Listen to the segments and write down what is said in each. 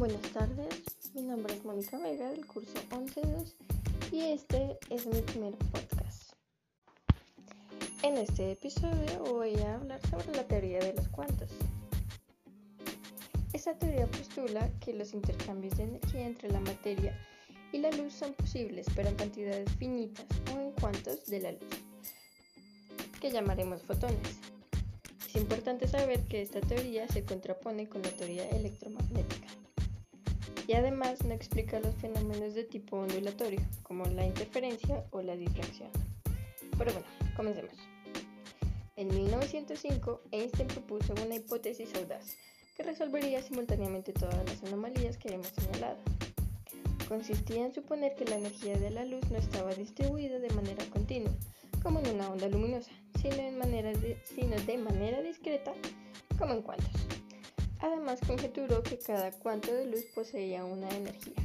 Buenas tardes, mi nombre es Mónica Vega del curso 11.2 y este es mi primer podcast. En este episodio voy a hablar sobre la teoría de los cuantos. Esta teoría postula que los intercambios de energía entre la materia y la luz son posibles, pero en cantidades finitas o en cuantos de la luz, que llamaremos fotones. Es importante saber que esta teoría se contrapone con la teoría electromagnética y además no explica los fenómenos de tipo ondulatorio, como la interferencia o la difracción. Pero bueno, comencemos. En 1905, Einstein propuso una hipótesis audaz que resolvería simultáneamente todas las anomalías que hemos señalado. Consistía en suponer que la energía de la luz no estaba distribuida de manera continua, como en una onda luminosa, sino, sino de manera discreta, como en cuantos. Además conjeturó que cada cuanto de luz poseía una energía,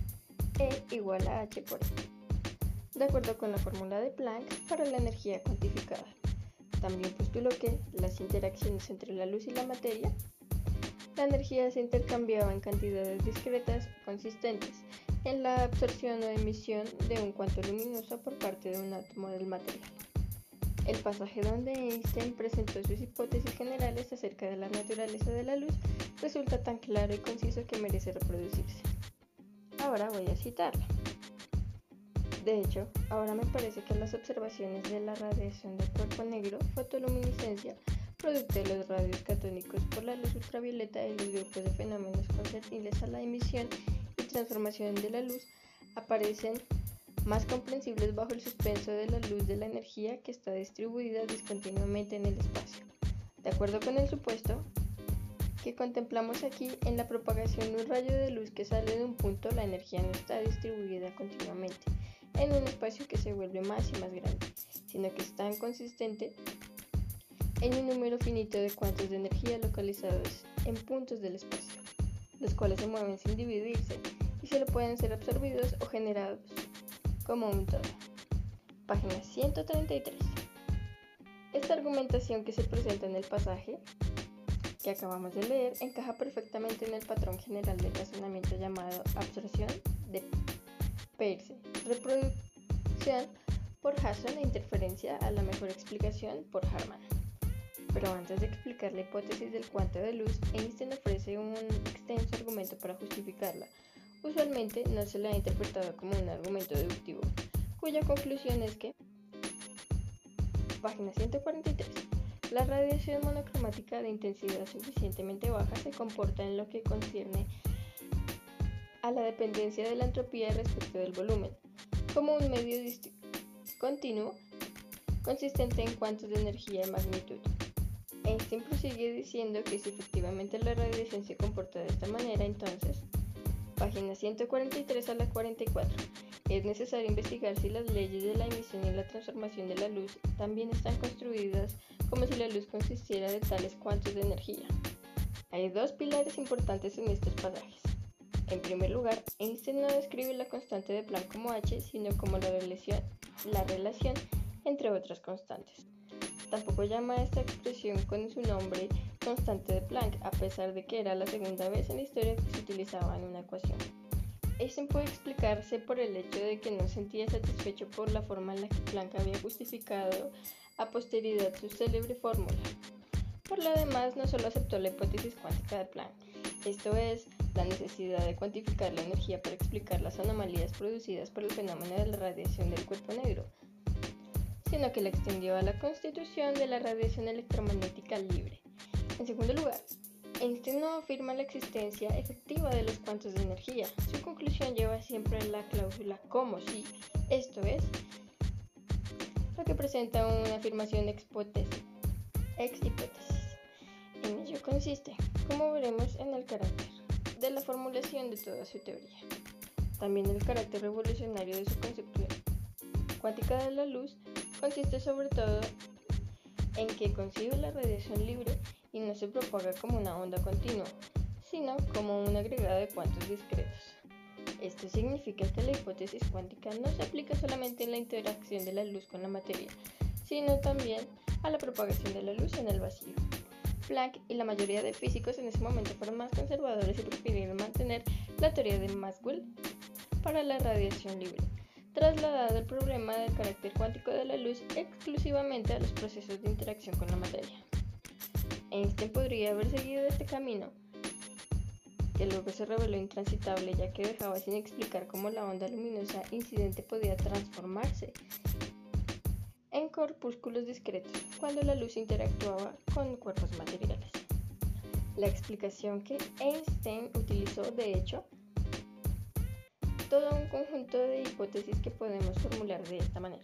E igual a h por e, de acuerdo con la fórmula de Planck para la energía cuantificada. También postuló que las interacciones entre la luz y la materia, la energía se intercambiaba en cantidades discretas consistentes en la absorción o emisión de un cuanto luminoso por parte de un átomo del material. El pasaje donde Einstein presentó sus hipótesis generales acerca de la naturaleza de la luz resulta tan claro y conciso que merece reproducirse. Ahora voy a citarlo. De hecho, ahora me parece que las observaciones de la radiación del cuerpo negro, fotoluminiscencia, producto de los radios catónicos por la luz ultravioleta y los grupos de fenómenos concernibles a la emisión y transformación de la luz, aparecen más comprensibles bajo el suspenso de la luz de la energía que está distribuida discontinuamente en el espacio. De acuerdo con el supuesto que contemplamos aquí, en la propagación de un rayo de luz que sale de un punto, la energía no está distribuida continuamente en un espacio que se vuelve más y más grande, sino que está consistente en un número finito de cuantos de energía localizados en puntos del espacio, los cuales se mueven sin dividirse y solo pueden ser absorbidos o generados como un todo. Página 133. Esta argumentación que se presenta en el pasaje que acabamos de leer encaja perfectamente en el patrón general del razonamiento llamado absorción de Peirce, reproducción por Hasson e interferencia a la mejor explicación por Harman. Pero antes de explicar la hipótesis del cuanto de luz, Einstein ofrece un extenso argumento para justificarla, Usualmente no se le ha interpretado como un argumento deductivo, cuya conclusión es que, página 143, la radiación monocromática de intensidad suficientemente baja se comporta en lo que concierne a la dependencia de la entropía respecto del volumen, como un medio continuo consistente en cuantos de energía y magnitud. Einstein prosigue diciendo que si efectivamente la radiación se comporta de esta manera, entonces Página 143 a la 44. Es necesario investigar si las leyes de la emisión y la transformación de la luz también están construidas como si la luz consistiera de tales cuantos de energía. Hay dos pilares importantes en estos pasajes. En primer lugar, Einstein no describe la constante de Planck como h, sino como la relación, la relación entre otras constantes. Tampoco llama a esta expresión con su nombre constante de Planck, a pesar de que era la segunda vez en la historia que se utilizaba en una ecuación. Esto puede explicarse por el hecho de que no sentía satisfecho por la forma en la que Planck había justificado a posteridad su célebre fórmula. Por lo demás, no solo aceptó la hipótesis cuántica de Planck, esto es, la necesidad de cuantificar la energía para explicar las anomalías producidas por el fenómeno de la radiación del cuerpo negro, sino que la extendió a la constitución de la radiación electromagnética libre. En segundo lugar, Einstein no afirma la existencia efectiva de los cuantos de energía. Su conclusión lleva siempre la cláusula como si, esto es, lo que presenta una afirmación ex hipótesis. En ello consiste, como veremos en el carácter de la formulación de toda su teoría. También el carácter revolucionario de su concepción cuántica de la luz consiste sobre todo en que concibe la radiación libre y no se propaga como una onda continua, sino como un agregado de cuantos discretos. Esto significa que la hipótesis cuántica no se aplica solamente en la interacción de la luz con la materia, sino también a la propagación de la luz en el vacío. Planck y la mayoría de físicos en ese momento fueron más conservadores y prefirieron mantener la teoría de Maxwell para la radiación libre, trasladado el problema del carácter cuántico de la luz exclusivamente a los procesos de interacción con la materia. Einstein podría haber seguido este camino, que luego se reveló intransitable ya que dejaba sin explicar cómo la onda luminosa incidente podía transformarse en corpúsculos discretos cuando la luz interactuaba con cuerpos materiales. La explicación que Einstein utilizó, de hecho, todo un conjunto de hipótesis que podemos formular de esta manera.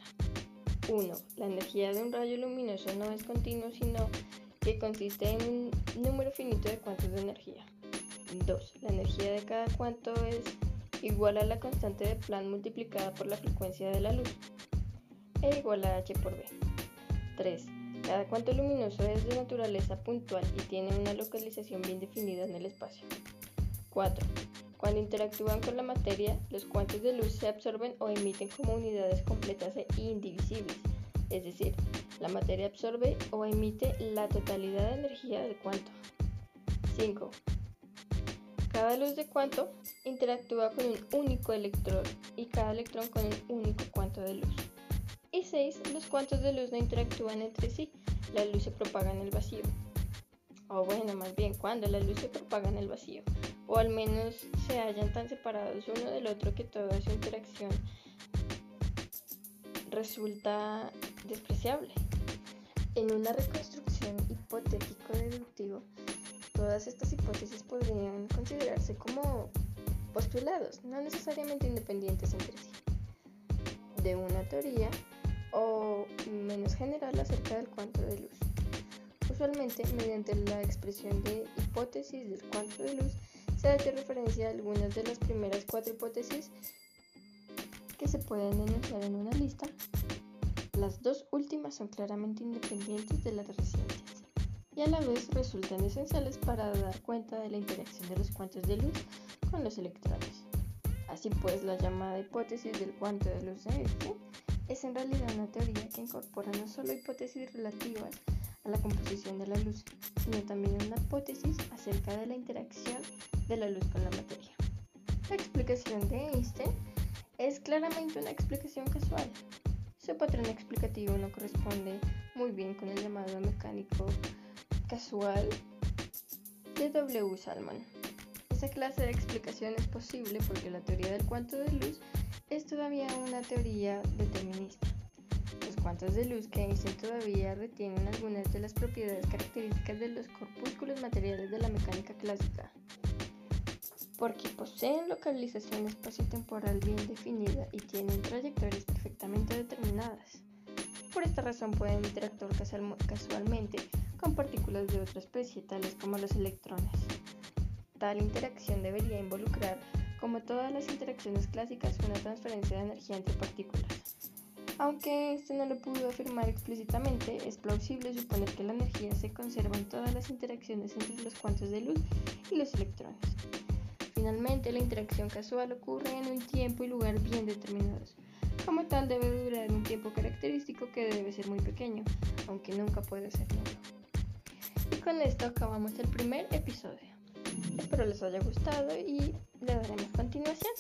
1. La energía de un rayo luminoso no es continuo, sino que consiste en un número finito de cuantos de energía. 2. La energía de cada cuanto es igual a la constante de Planck multiplicada por la frecuencia de la luz e igual a h por b. 3. Cada cuanto luminoso es de naturaleza puntual y tiene una localización bien definida en el espacio. 4. Cuando interactúan con la materia, los cuantos de luz se absorben o emiten como unidades completas e indivisibles, es decir, la materia absorbe o emite la totalidad de energía del cuanto. 5. Cada luz de cuanto interactúa con un único electrón y cada electrón con un único cuanto de luz. Y 6. Los cuantos de luz no interactúan entre sí, la luz se propaga en el vacío. O bueno, más bien cuando la luz se propaga en el vacío. O al menos se hallan tan separados uno del otro que toda su interacción resulta despreciable. En una reconstrucción hipotético-deductivo, todas estas hipótesis podrían considerarse como postulados, no necesariamente independientes entre sí, de una teoría o menos general acerca del cuanto de luz. Usualmente, mediante la expresión de hipótesis del cuanto de luz, se hace referencia a algunas de las primeras cuatro hipótesis que se pueden enunciar en una lista. Las dos últimas son claramente independientes de las recientes y a la vez resultan esenciales para dar cuenta de la interacción de los cuantos de luz con los electrones. Así pues, la llamada hipótesis del cuanto de luz de Einstein es en realidad una teoría que incorpora no solo hipótesis relativas a la composición de la luz, sino también una hipótesis acerca de la interacción de la luz con la materia. La explicación de Einstein es claramente una explicación casual. Su patrón explicativo no corresponde muy bien con el llamado mecánico casual de W. Salmon. Esa clase de explicación es posible porque la teoría del cuanto de luz es todavía una teoría determinista. Cuantos de luz que Einstein todavía retienen algunas de las propiedades características de los corpúsculos materiales de la mecánica clásica, porque poseen localización espacio-temporal bien definida y tienen trayectorias perfectamente determinadas. Por esta razón pueden interactuar casualmente con partículas de otra especie, tales como los electrones. Tal interacción debería involucrar como todas las interacciones clásicas, una transferencia de energía entre partículas. Aunque este no lo pudo afirmar explícitamente, es plausible suponer que la energía se conserva en todas las interacciones entre los cuantos de luz y los electrones. Finalmente, la interacción casual ocurre en un tiempo y lugar bien determinados. Como tal, debe durar un tiempo característico que debe ser muy pequeño, aunque nunca puede ser nulo. Y con esto acabamos el primer episodio. Espero les haya gustado y le daremos continuación.